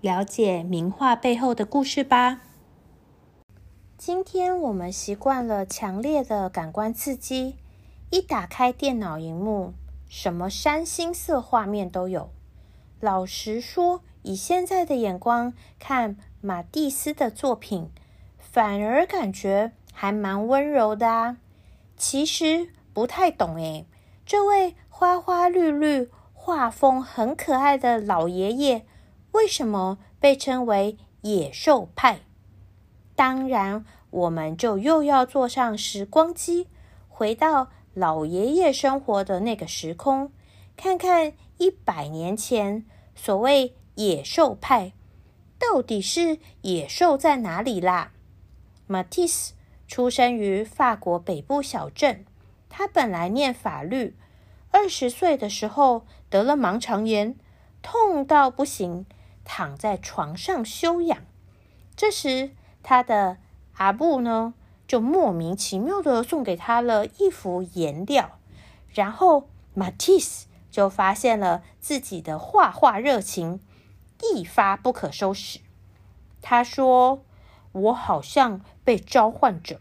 了解名画背后的故事吧。今天我们习惯了强烈的感官刺激，一打开电脑荧幕，什么山星色画面都有。老实说，以现在的眼光看马蒂斯的作品，反而感觉还蛮温柔的啊。其实不太懂诶，这位花花绿绿、画风很可爱的老爷爷。为什么被称为野兽派？当然，我们就又要坐上时光机，回到老爷爷生活的那个时空，看看一百年前所谓野兽派到底是野兽在哪里啦。马蒂斯出生于法国北部小镇，他本来念法律，二十岁的时候得了盲肠炎，痛到不行。躺在床上休养，这时他的阿布呢，就莫名其妙的送给他了一幅颜料，然后马蒂斯就发现了自己的画画热情一发不可收拾。他说：“我好像被召唤着，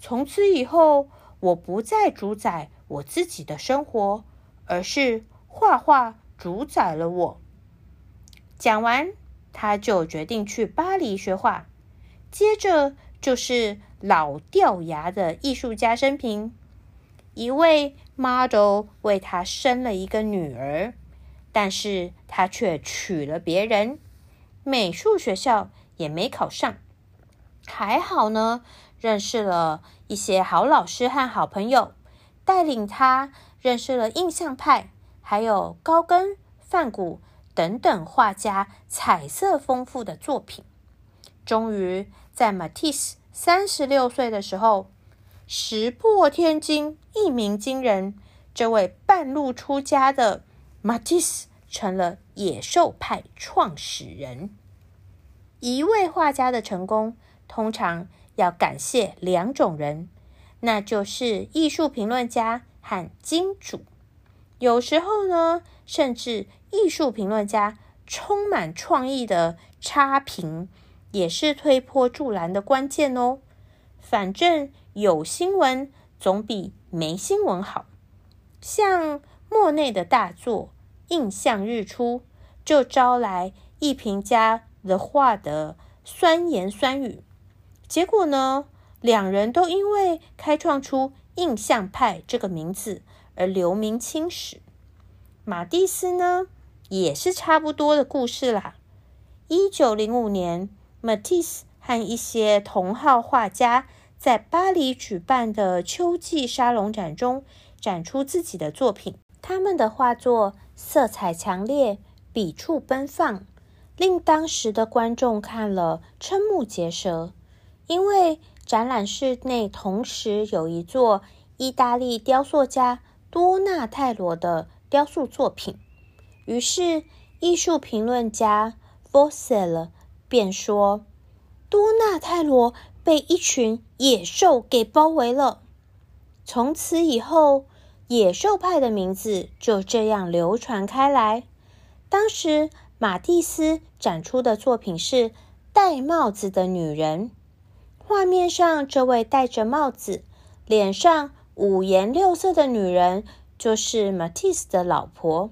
从此以后，我不再主宰我自己的生活，而是画画主宰了我。”讲完，他就决定去巴黎学画。接着就是老掉牙的艺术家生平：一位 model 为他生了一个女儿，但是他却娶了别人，美术学校也没考上。还好呢，认识了一些好老师和好朋友，带领他认识了印象派，还有高更、梵谷。等等，画家彩色丰富的作品，终于在马蒂斯三十六岁的时候，石破天惊，一鸣惊人。这位半路出家的马蒂斯成了野兽派创始人。一位画家的成功，通常要感谢两种人，那就是艺术评论家和金主。有时候呢，甚至。艺术评论家充满创意的差评，也是推波助澜的关键哦。反正有新闻总比没新闻好。像莫内的大作《印象日出》，就招来艺评家的画的酸言酸语。结果呢，两人都因为开创出印象派这个名字而留名青史。马蒂斯呢？也是差不多的故事啦。一九零五年，马蒂斯和一些同号画家在巴黎举办的秋季沙龙展中展出自己的作品。他们的画作色彩强烈，笔触奔放，令当时的观众看了瞠目结舌。因为展览室内同时有一座意大利雕塑家多纳泰罗的雕塑作品。于是，艺术评论家 f o s e l 便说：“多纳泰罗被一群野兽给包围了。”从此以后，野兽派的名字就这样流传开来。当时，马蒂斯展出的作品是《戴帽子的女人》，画面上这位戴着帽子、脸上五颜六色的女人，就是马蒂斯的老婆。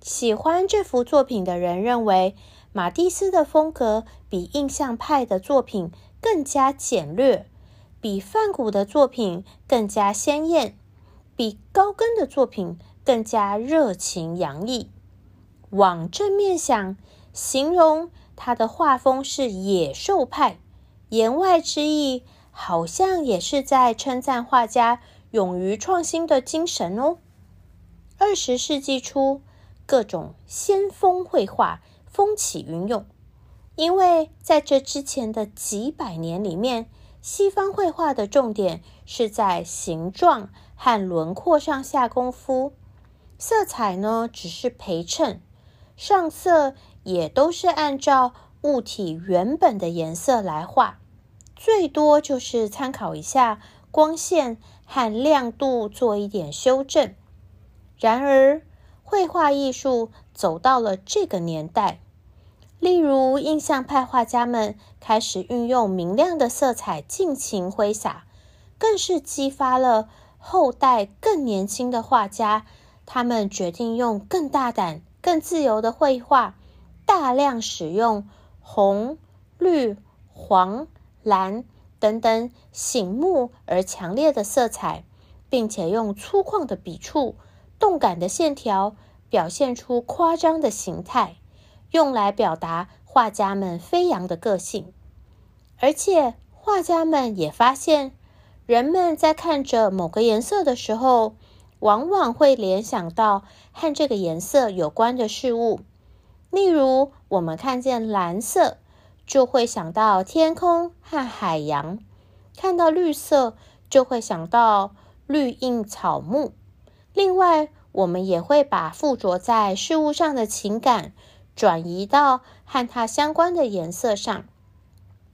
喜欢这幅作品的人认为，马蒂斯的风格比印象派的作品更加简略，比梵谷的作品更加鲜艳，比高更的作品更加热情洋溢。往正面想，形容他的画风是野兽派，言外之意好像也是在称赞画家勇于创新的精神哦。二十世纪初。各种先锋绘画风起云涌，因为在这之前的几百年里面，西方绘画的重点是在形状和轮廓上下功夫，色彩呢只是陪衬，上色也都是按照物体原本的颜色来画，最多就是参考一下光线和亮度做一点修正。然而，绘画艺术走到了这个年代。例如，印象派画家们开始运用明亮的色彩尽情挥洒，更是激发了后代更年轻的画家。他们决定用更大胆、更自由的绘画，大量使用红、绿、黄、蓝等等醒目而强烈的色彩，并且用粗犷的笔触、动感的线条，表现出夸张的形态。用来表达画家们飞扬的个性，而且画家们也发现，人们在看着某个颜色的时候，往往会联想到和这个颜色有关的事物。例如，我们看见蓝色，就会想到天空和海洋；看到绿色，就会想到绿荫草木。另外，我们也会把附着在事物上的情感。转移到和它相关的颜色上，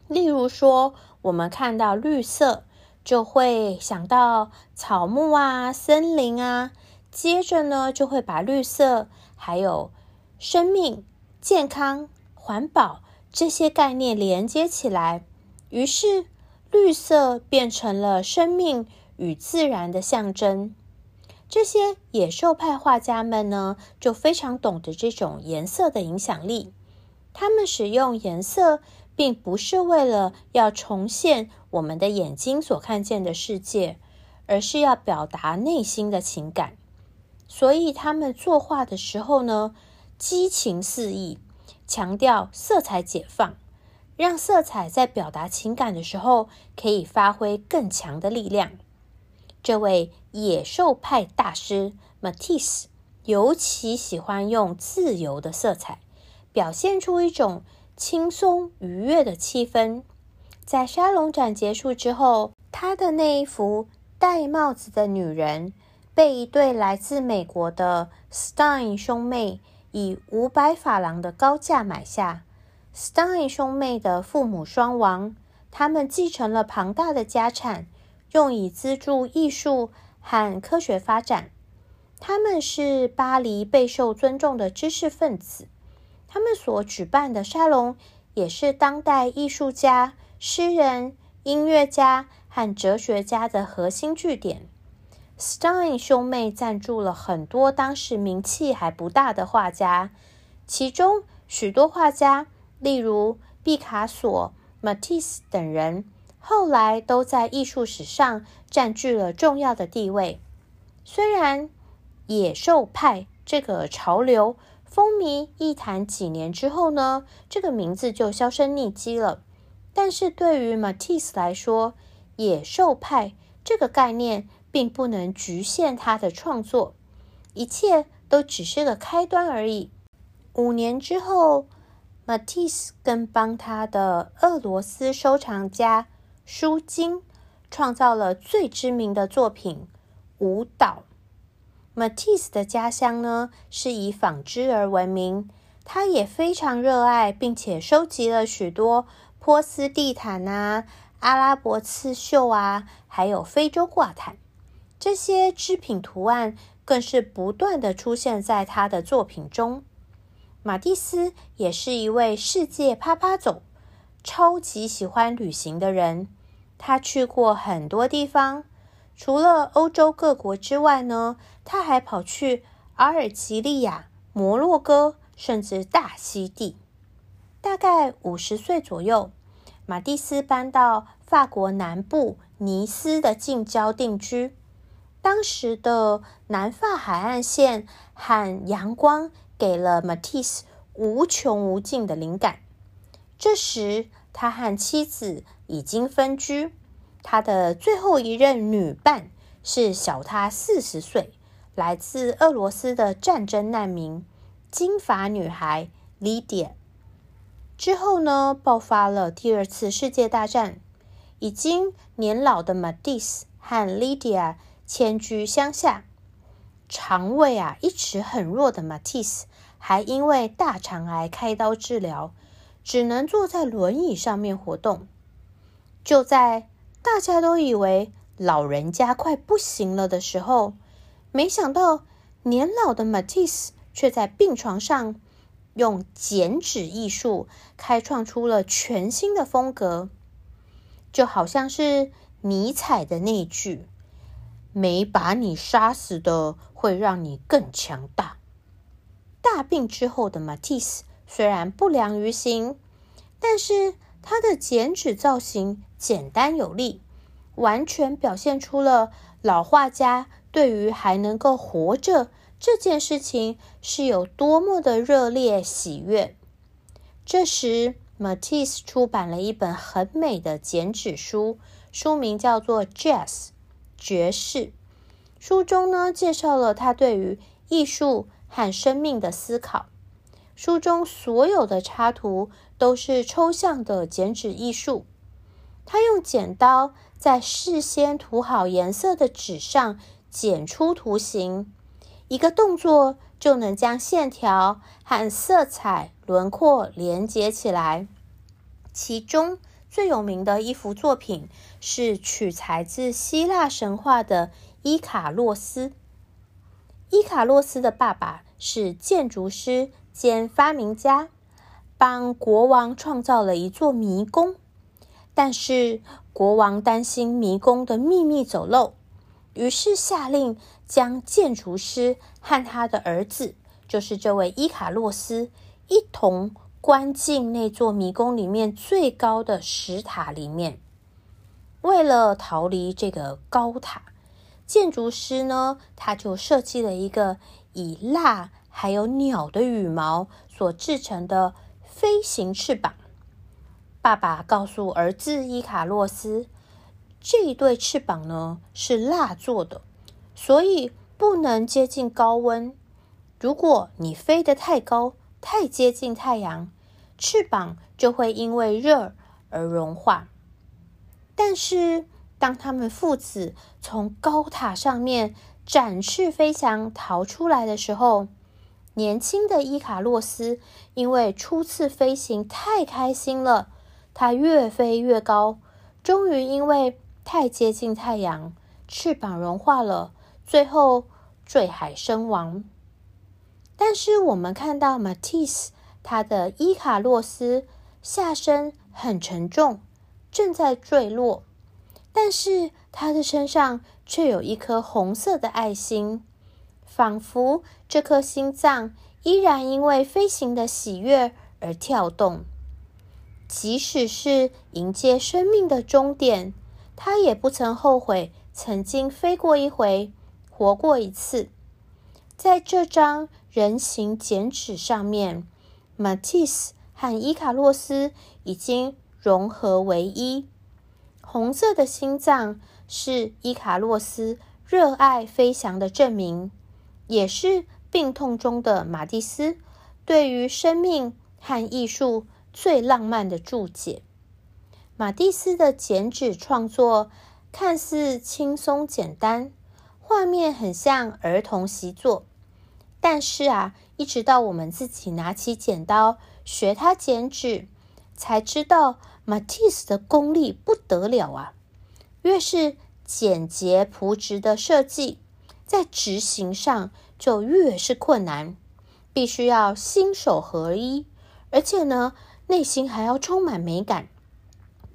例如说，我们看到绿色，就会想到草木啊、森林啊，接着呢，就会把绿色还有生命、健康、环保这些概念连接起来，于是绿色变成了生命与自然的象征。这些野兽派画家们呢，就非常懂得这种颜色的影响力。他们使用颜色，并不是为了要重现我们的眼睛所看见的世界，而是要表达内心的情感。所以，他们作画的时候呢，激情四溢，强调色彩解放，让色彩在表达情感的时候可以发挥更强的力量。这位野兽派大师 Matis 尤其喜欢用自由的色彩，表现出一种轻松愉悦的气氛。在沙龙展结束之后，他的那一幅戴帽子的女人被一对来自美国的 Stein 兄妹以五百法郎的高价买下。Stein 兄妹的父母双亡，他们继承了庞大的家产。用以资助艺术和科学发展。他们是巴黎备受尊重的知识分子。他们所举办的沙龙也是当代艺术家、诗人、音乐家和哲学家的核心据点。Stein 兄妹赞助了很多当时名气还不大的画家，其中许多画家，例如毕卡索、Matisse 等人。后来都在艺术史上占据了重要的地位。虽然野兽派这个潮流风靡一谈几年之后呢，这个名字就销声匿迹了。但是对于 Matisse 来说，野兽派这个概念并不能局限他的创作，一切都只是个开端而已。五年之后，Matisse 更帮他的俄罗斯收藏家。舒金创造了最知名的作品《舞蹈》。Matisse 的家乡呢是以纺织而闻名，他也非常热爱，并且收集了许多波斯地毯啊、阿拉伯刺绣啊，还有非洲挂毯。这些织品图案更是不断的出现在他的作品中。马蒂斯也是一位世界趴趴走。超级喜欢旅行的人，他去过很多地方，除了欧洲各国之外呢，他还跑去阿尔及利亚、摩洛哥，甚至大溪地。大概五十岁左右，马蒂斯搬到法国南部尼斯的近郊定居。当时的南法海岸线和阳光给了马蒂斯无穷无尽的灵感。这时，他和妻子已经分居。他的最后一任女伴是小他四十岁、来自俄罗斯的战争难民——金发女孩 Lydia。之后呢，爆发了第二次世界大战。已经年老的马蒂斯和莉迪亚迁居乡下，肠胃啊一直很弱的马蒂斯，还因为大肠癌开刀治疗，只能坐在轮椅上面活动。就在大家都以为老人家快不行了的时候，没想到年老的马蒂斯却在病床上用剪纸艺术开创出了全新的风格。就好像是尼采的那句：“没把你杀死的，会让你更强大。”大病之后的马蒂斯虽然不良于行，但是他的剪纸造型简单有力，完全表现出了老画家对于还能够活着这件事情是有多么的热烈喜悦。这时。Matisse 出版了一本很美的剪纸书，书名叫做《Jazz》爵士。书中呢，介绍了他对于艺术和生命的思考。书中所有的插图都是抽象的剪纸艺术。他用剪刀在事先涂好颜色的纸上剪出图形，一个动作就能将线条和色彩。轮廓连接起来。其中最有名的一幅作品是取材自希腊神话的伊卡洛斯。伊卡洛斯的爸爸是建筑师兼发明家，帮国王创造了一座迷宫。但是国王担心迷宫的秘密走漏，于是下令将建筑师和他的儿子，就是这位伊卡洛斯。一同关进那座迷宫里面最高的石塔里面。为了逃离这个高塔，建筑师呢，他就设计了一个以蜡还有鸟的羽毛所制成的飞行翅膀。爸爸告诉儿子伊卡洛斯，这一对翅膀呢是蜡做的，所以不能接近高温。如果你飞得太高，太接近太阳，翅膀就会因为热而融化。但是，当他们父子从高塔上面展翅飞翔逃出来的时候，年轻的伊卡洛斯因为初次飞行太开心了，他越飞越高，终于因为太接近太阳，翅膀融化了，最后坠海身亡。但是我们看到马蒂斯，他的伊卡洛斯下身很沉重，正在坠落，但是他的身上却有一颗红色的爱心，仿佛这颗心脏依然因为飞行的喜悦而跳动。即使是迎接生命的终点，他也不曾后悔曾经飞过一回，活过一次。在这张。人形剪纸上面，马蒂斯和伊卡洛斯已经融合为一。红色的心脏是伊卡洛斯热爱飞翔的证明，也是病痛中的马蒂斯对于生命和艺术最浪漫的注解。马蒂斯的剪纸创作看似轻松简单，画面很像儿童习作。但是啊，一直到我们自己拿起剪刀学他剪纸，才知道马蒂斯的功力不得了啊！越是简洁朴质的设计，在执行上就越是困难，必须要心手合一，而且呢，内心还要充满美感，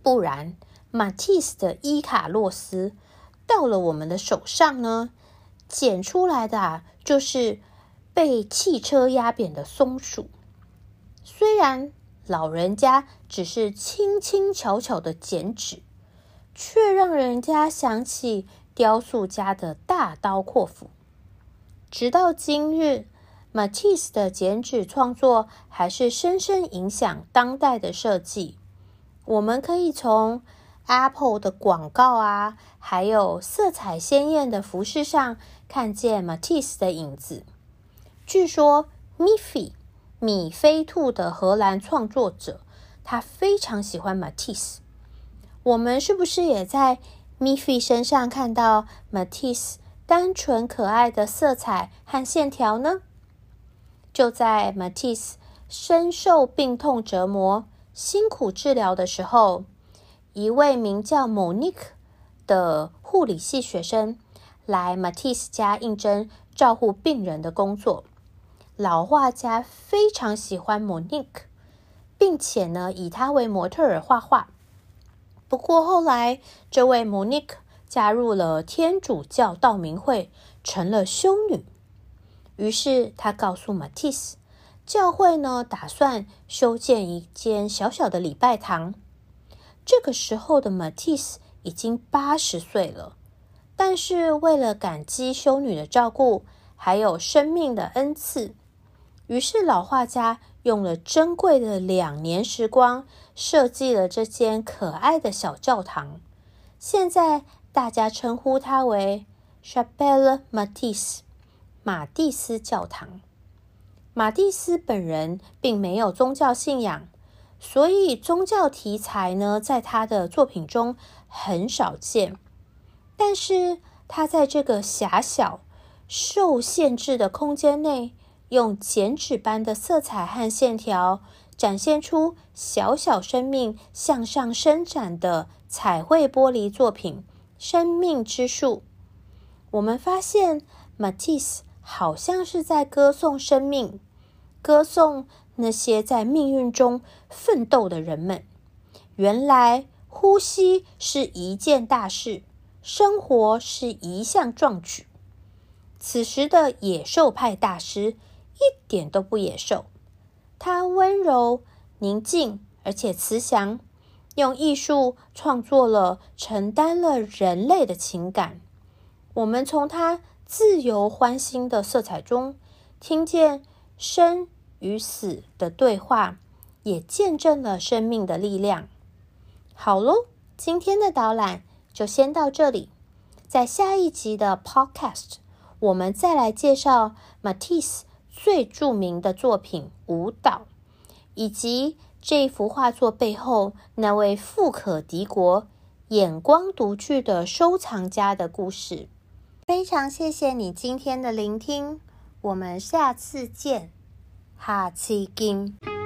不然马蒂斯的伊卡洛斯到了我们的手上呢，剪出来的啊，就是。被汽车压扁的松鼠，虽然老人家只是轻轻巧巧的剪纸，却让人家想起雕塑家的大刀阔斧。直到今日，马蒂斯的剪纸创作还是深深影响当代的设计。我们可以从 Apple 的广告啊，还有色彩鲜艳的服饰上，看见马蒂斯的影子。据说，米菲米菲兔的荷兰创作者他非常喜欢 Matis。我们是不是也在 Miffy 身上看到 Matis 单纯可爱的色彩和线条呢？就在 Matisse 深受病痛折磨、辛苦治疗的时候，一位名叫 Monique 的护理系学生来 Matis 家应征照顾病人的工作。老画家非常喜欢 Monique，并且呢，以她为模特儿画画。不过后来，这位 Monique 加入了天主教道明会，成了修女。于是他告诉 Matis，教会呢打算修建一间小小的礼拜堂。这个时候的 Matis 已经八十岁了，但是为了感激修女的照顾，还有生命的恩赐。于是，老画家用了珍贵的两年时光，设计了这间可爱的小教堂。现在，大家称呼它为 Chapelle Matisse（ 马蒂斯教堂）。马蒂斯本人并没有宗教信仰，所以宗教题材呢，在他的作品中很少见。但是，他在这个狭小、受限制的空间内。用剪纸般的色彩和线条，展现出小小生命向上伸展的彩绘玻璃作品《生命之树》。我们发现，Matisse 好像是在歌颂生命，歌颂那些在命运中奋斗的人们。原来，呼吸是一件大事，生活是一项壮举。此时的野兽派大师。一点都不野兽，他温柔、宁静，而且慈祥，用艺术创作了承担了人类的情感。我们从他自由欢欣的色彩中，听见生与死的对话，也见证了生命的力量。好喽，今天的导览就先到这里，在下一集的 Podcast，我们再来介绍 Matisse。最著名的作品《舞蹈》，以及这幅画作背后那位富可敌国、眼光独具的收藏家的故事。非常谢谢你今天的聆听，我们下次见，哈奇金。